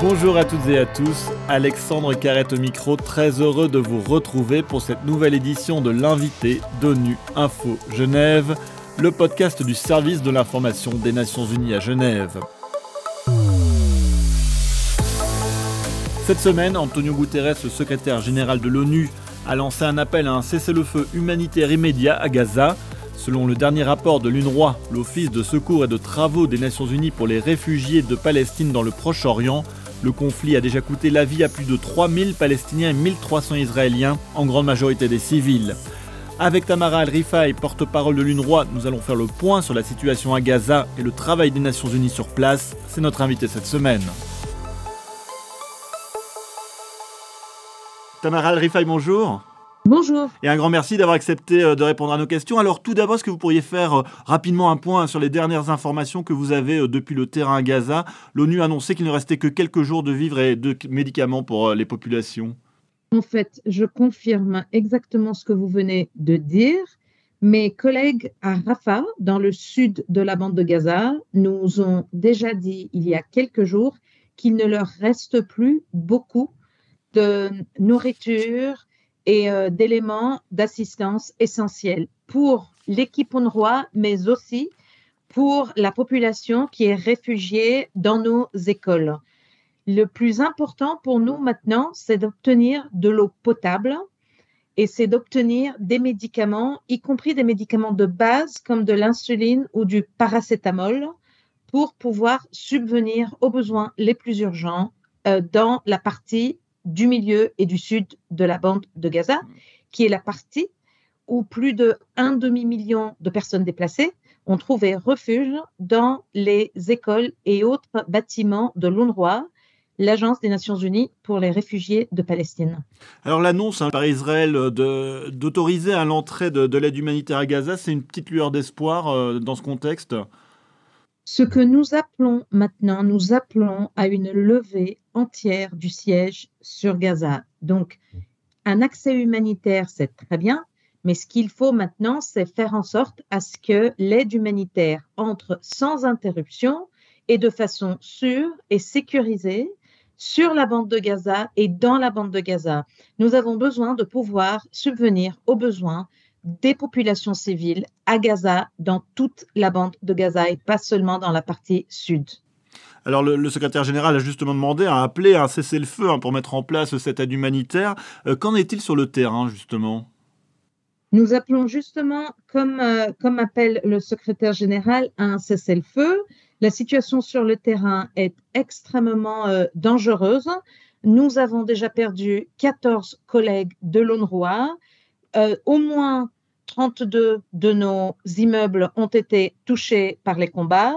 Bonjour à toutes et à tous, Alexandre Carrette au micro, très heureux de vous retrouver pour cette nouvelle édition de l'invité d'ONU Info Genève, le podcast du service de l'information des Nations Unies à Genève. Cette semaine, Antonio Guterres, le secrétaire général de l'ONU, a lancé un appel à un cessez-le-feu humanitaire immédiat à Gaza. Selon le dernier rapport de l'UNRWA, l'Office de secours et de travaux des Nations Unies pour les réfugiés de Palestine dans le Proche-Orient, le conflit a déjà coûté la vie à plus de 3000 Palestiniens et 1300 Israéliens, en grande majorité des civils. Avec Tamara Al-Rifai, porte-parole de l'UNRWA, nous allons faire le point sur la situation à Gaza et le travail des Nations Unies sur place. C'est notre invité cette semaine. Tamara Al-Rifai, bonjour. Bonjour. Et un grand merci d'avoir accepté euh, de répondre à nos questions. Alors tout d'abord, est-ce que vous pourriez faire euh, rapidement un point sur les dernières informations que vous avez euh, depuis le terrain à Gaza? L'ONU a annoncé qu'il ne restait que quelques jours de vivres et de médicaments pour les populations. En fait, je confirme exactement ce que vous venez de dire. Mes collègues à Rafah, dans le sud de la bande de Gaza, nous ont déjà dit il y a quelques jours qu'il ne leur reste plus beaucoup de nourriture et euh, d'éléments d'assistance essentiels pour l'équipe UNRWA, mais aussi pour la population qui est réfugiée dans nos écoles. Le plus important pour nous maintenant, c'est d'obtenir de l'eau potable et c'est d'obtenir des médicaments, y compris des médicaments de base comme de l'insuline ou du paracétamol, pour pouvoir subvenir aux besoins les plus urgents euh, dans la partie du milieu et du sud de la bande de Gaza, qui est la partie où plus de un demi-million de personnes déplacées ont trouvé refuge dans les écoles et autres bâtiments de l'UNRWA, l'Agence des Nations Unies pour les réfugiés de Palestine. Alors l'annonce hein, par Israël d'autoriser à l'entrée de, l'aide humanitaire à Gaza, c'est une petite lueur d'espoir euh, dans ce contexte? Ce que nous appelons maintenant, nous appelons à une levée entière du siège sur Gaza. Donc, un accès humanitaire, c'est très bien, mais ce qu'il faut maintenant, c'est faire en sorte à ce que l'aide humanitaire entre sans interruption et de façon sûre et sécurisée sur la bande de Gaza et dans la bande de Gaza. Nous avons besoin de pouvoir subvenir aux besoins des populations civiles à Gaza, dans toute la bande de Gaza et pas seulement dans la partie sud. Alors le, secrétaire général a justement demandé, a appelé à un cessez-le-feu hein, pour mettre en place cette aide humanitaire. Euh, qu'en est-il sur le terrain justement? Nous appelons justement, comme, euh, comme appelle le secrétaire général, à un cessez-le-feu. La situation sur le terrain est extrêmement euh, dangereuse. Nous avons déjà perdu 14 collègues de l'UNRWA. au moins 32 de nos immeubles ont été touchés par les combats.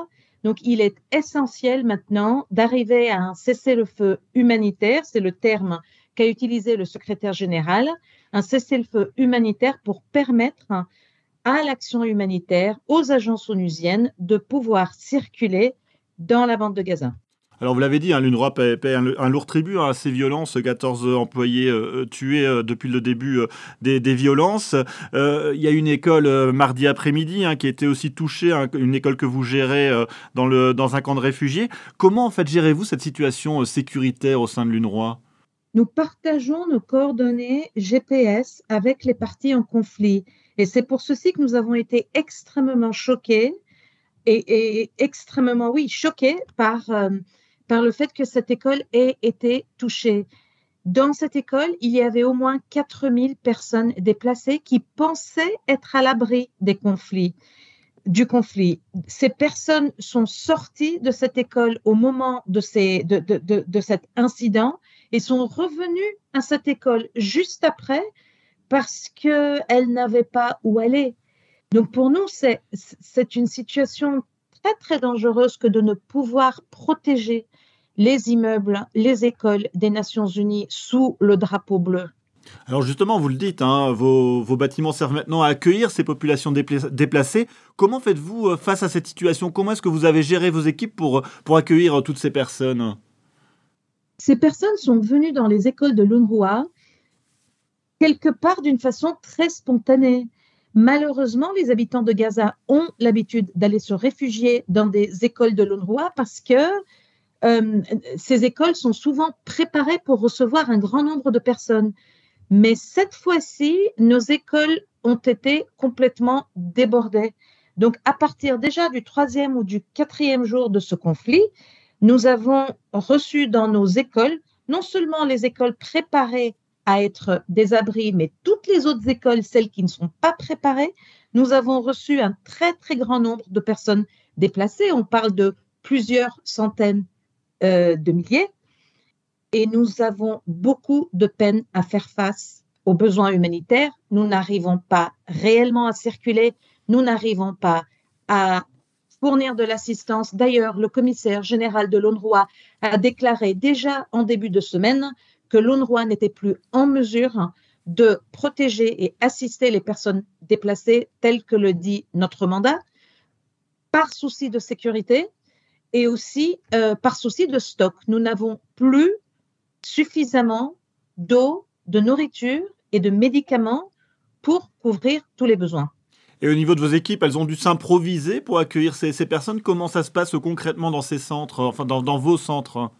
Donc, il est essentiel maintenant d'arriver à un cessez-le-feu humanitaire, c'est le terme qu'a utilisé le secrétaire général, un cessez-le-feu humanitaire pour permettre à l'action humanitaire, aux agences onusiennes de pouvoir circuler dans la bande de Gaza. Alors vous l'avez dit, hein, l'UNRWA paie, un, lourd tribut hein, à ces violences, 14 employés euh, tués euh, depuis le début euh, des, violences. Il y a une école mardi après-midi hein, qui a été aussi touchée, une école que vous gérez dans, le, dans un camp de réfugiés. Comment en fait gérez-vous cette situation sécuritaire au sein de l'UNRWA? Nous partageons nos coordonnées GPS avec les parties en conflit. Et c'est pour ceci que nous avons été extrêmement choqués et, extrêmement, oui, choqués par par le fait que cette école ait été touchée. Dans cette école, il y avait au moins 4000 personnes déplacées qui pensaient être à l'abri des conflits, du conflit. Ces personnes sont sorties de cette école au moment de, cet incident et sont revenues à cette école juste après parce qu'elles n'avaient pas où aller. Donc pour nous, c'est une situation très, très dangereuse que de ne pouvoir protéger les immeubles, les écoles des Nations Unies sous le drapeau bleu. Alors justement, vous le dites, hein, vos, bâtiments servent maintenant à accueillir ces populations déplacées. Comment faites-vous euh, face à cette situation? Comment est-ce que vous avez géré vos équipes pour, pour accueillir euh, toutes ces personnes? Ces personnes sont venues dans les écoles de l'UNRWA quelque part d'une façon très spontanée. Malheureusement, les habitants de Gaza ont l'habitude d'aller se réfugier dans des écoles de l'UNRWA parce que euh, ces écoles sont souvent préparées pour recevoir un grand nombre de personnes. Mais cette fois-ci, nos écoles ont été complètement débordées. Donc, à partir déjà du troisième ou du quatrième jour de ce conflit, nous avons reçu dans nos écoles, non seulement les écoles préparées à être des abris, mais toutes les autres écoles, celles qui ne sont pas préparées, nous avons reçu un très, très grand nombre de personnes déplacées. On parle de plusieurs centaines euh, de milliers. Et nous avons beaucoup de peine à faire face aux besoins humanitaires. Nous n'arrivons pas réellement à circuler. Nous n'arrivons pas à fournir de l'assistance. D'ailleurs, le commissaire général de l'UNRWA a déclaré déjà en début de semaine que l'UNRWA n'était plus en mesure de protéger et assister les personnes déplacées tel que le dit notre mandat, par souci de sécurité, et aussi euh, par souci de stock. Nous n'avons plus suffisamment d'eau, de nourriture et de médicaments pour couvrir tous les besoins. Et au niveau de vos équipes, elles ont dû s'improviser pour accueillir ces, personnes. Comment ça se passe concrètement dans ces centres, enfin dans, dans vos centres?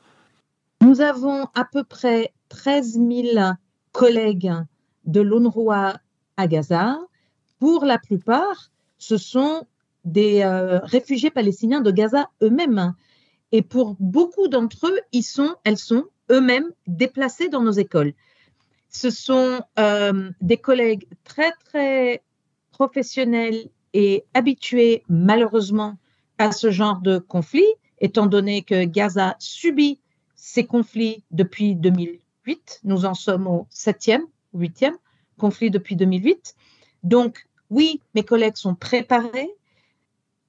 Nous avons à peu près 13 000 collègues de l'UNRWA à Gaza. Pour la plupart, ce sont des euh, réfugiés palestiniens de Gaza eux-mêmes. Et pour beaucoup d'entre eux, ils sont, elles sont eux-mêmes déplacés dans nos écoles. Ce sont euh, des collègues très, très professionnels et habitués, malheureusement, à ce genre de conflit, étant donné que Gaza subit ces conflits depuis 2008. Nous en sommes au septième, huitième conflit depuis 2008. Donc, oui, mes collègues sont préparés,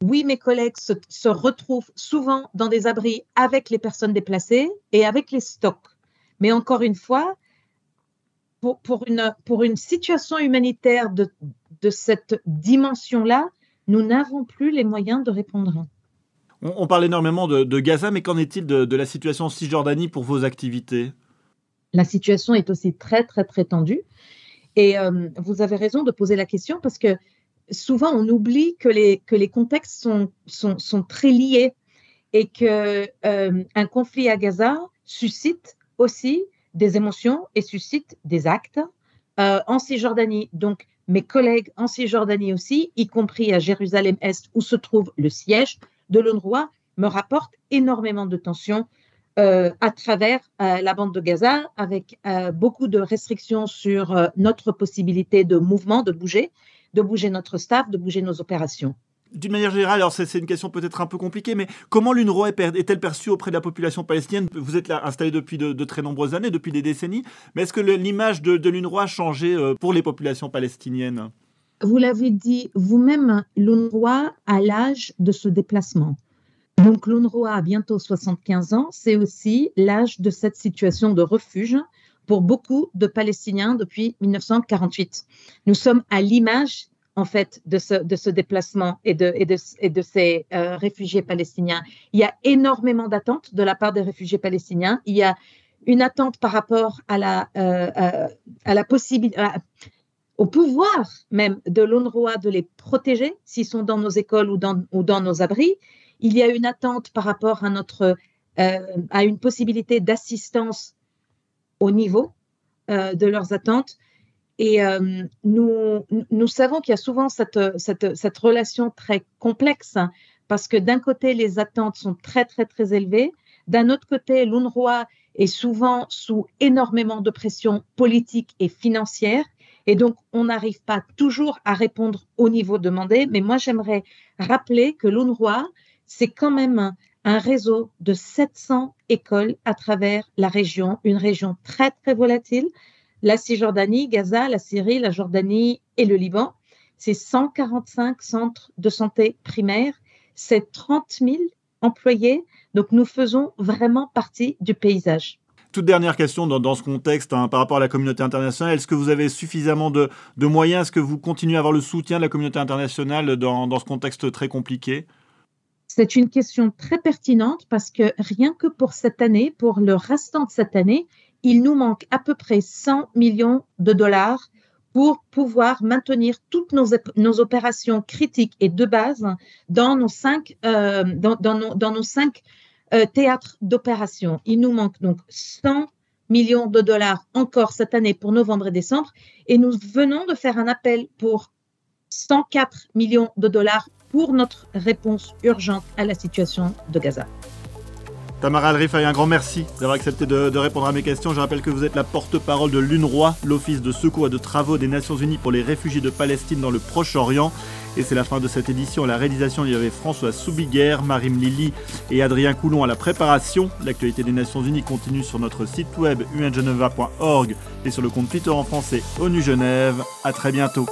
oui, mes collègues se, retrouvent souvent dans des abris avec les personnes déplacées et avec les stocks. Mais encore une fois, pour, une, pour une situation humanitaire de, de cette dimension-là, nous n'avons plus les moyens de répondre. On, parle énormément de, Gaza, mais qu'en est-il de, la situation en Cisjordanie pour vos activités? La situation est aussi très, très, très tendue. Et euh, vous avez raison de poser la question parce que souvent on oublie que les, contextes sont très liés et que euh, un conflit à Gaza suscite aussi des émotions et suscite des actes euh, en Cisjordanie. Donc, mes collègues en Cisjordanie aussi, y compris à Jérusalem-Est où se trouve le siège de l'UNRWA, me rapportent énormément de tensions euh, à travers la bande de Gaza, avec beaucoup de restrictions sur notre possibilité de mouvement, de bouger de bouger notre staff, de bouger nos opérations. D'une manière générale, alors c'est une question peut-être un peu compliquée, mais comment l'UNRWA est-elle perçue auprès de la population palestinienne? Vous êtes là installé depuis de, très nombreuses années, depuis des décennies, mais est-ce que l'image de, de l'UNRWA a changé euh, pour les populations palestiniennes? Vous l'avez dit vous-même, l'UNRWA a l'âge de ce déplacement. Donc l'UNRWA a bientôt 75 ans, c'est aussi l'âge de cette situation de refuge pour beaucoup de Palestiniens depuis 1948. Nous sommes à l'image en fait de ce, déplacement et de, ces euh, réfugiés palestiniens. Il y a énormément d'attentes de la part des réfugiés palestiniens. Il y a une attente par rapport euh, euh, au pouvoir même de l'UNRWA de les protéger s'ils sont dans nos écoles ou dans, nos abris. Il y a une attente par rapport à une possibilité d'assistance au niveau euh, de leurs attentes. Et euh, nous, nous savons qu'il y a souvent cette, cette, cette relation très complexe hein, parce que d'un côté, les attentes sont très, très, très élevées. D'un autre côté, l'UNRWA est souvent sous énormément de pression politique et financière. Et donc, on n'arrive pas toujours à répondre au niveau demandé. Mais moi, j'aimerais rappeler que l'UNRWA, c'est quand même un réseau de 700 écoles à travers la région, une région très, très volatile. La Cisjordanie, Gaza, la Syrie, la Jordanie et le Liban. C'est 145 centres de santé primaires, c'est 30 000 employés. Donc, nous faisons vraiment partie du paysage. Toute dernière question dans, ce contexte hein, par rapport à la communauté internationale. Est-ce que vous avez suffisamment de, moyens? Est-ce que vous continuez à avoir le soutien de la communauté internationale dans ce contexte très compliqué? C'est une question très pertinente parce que rien que pour cette année, pour le restant de cette année, il nous manque à peu près 100 millions de dollars pour pouvoir maintenir toutes nos, opérations critiques et de base dans nos cinq, euh, euh, théâtre d'opération. Il nous manque donc 100 millions de dollars encore cette année pour novembre et décembre. Et nous venons de faire un appel pour 104 millions de dollars pour notre réponse urgente à la situation de Gaza. Tamara Al-Rifaï, un grand merci d'avoir accepté de, répondre à mes questions. Je rappelle que vous êtes la porte-parole de l'UNRWA, l'Office de secours et de travaux des Nations Unies pour les réfugiés de Palestine dans le Proche-Orient. Et c'est la fin de cette édition. La réalisation, il y avait François Soubiguerre, Marim Lili et Adrien Coulon à la préparation. L'actualité des Nations Unies continue sur notre site web ungeneva.org et sur le compte Twitter en français ONU Genève. À très bientôt.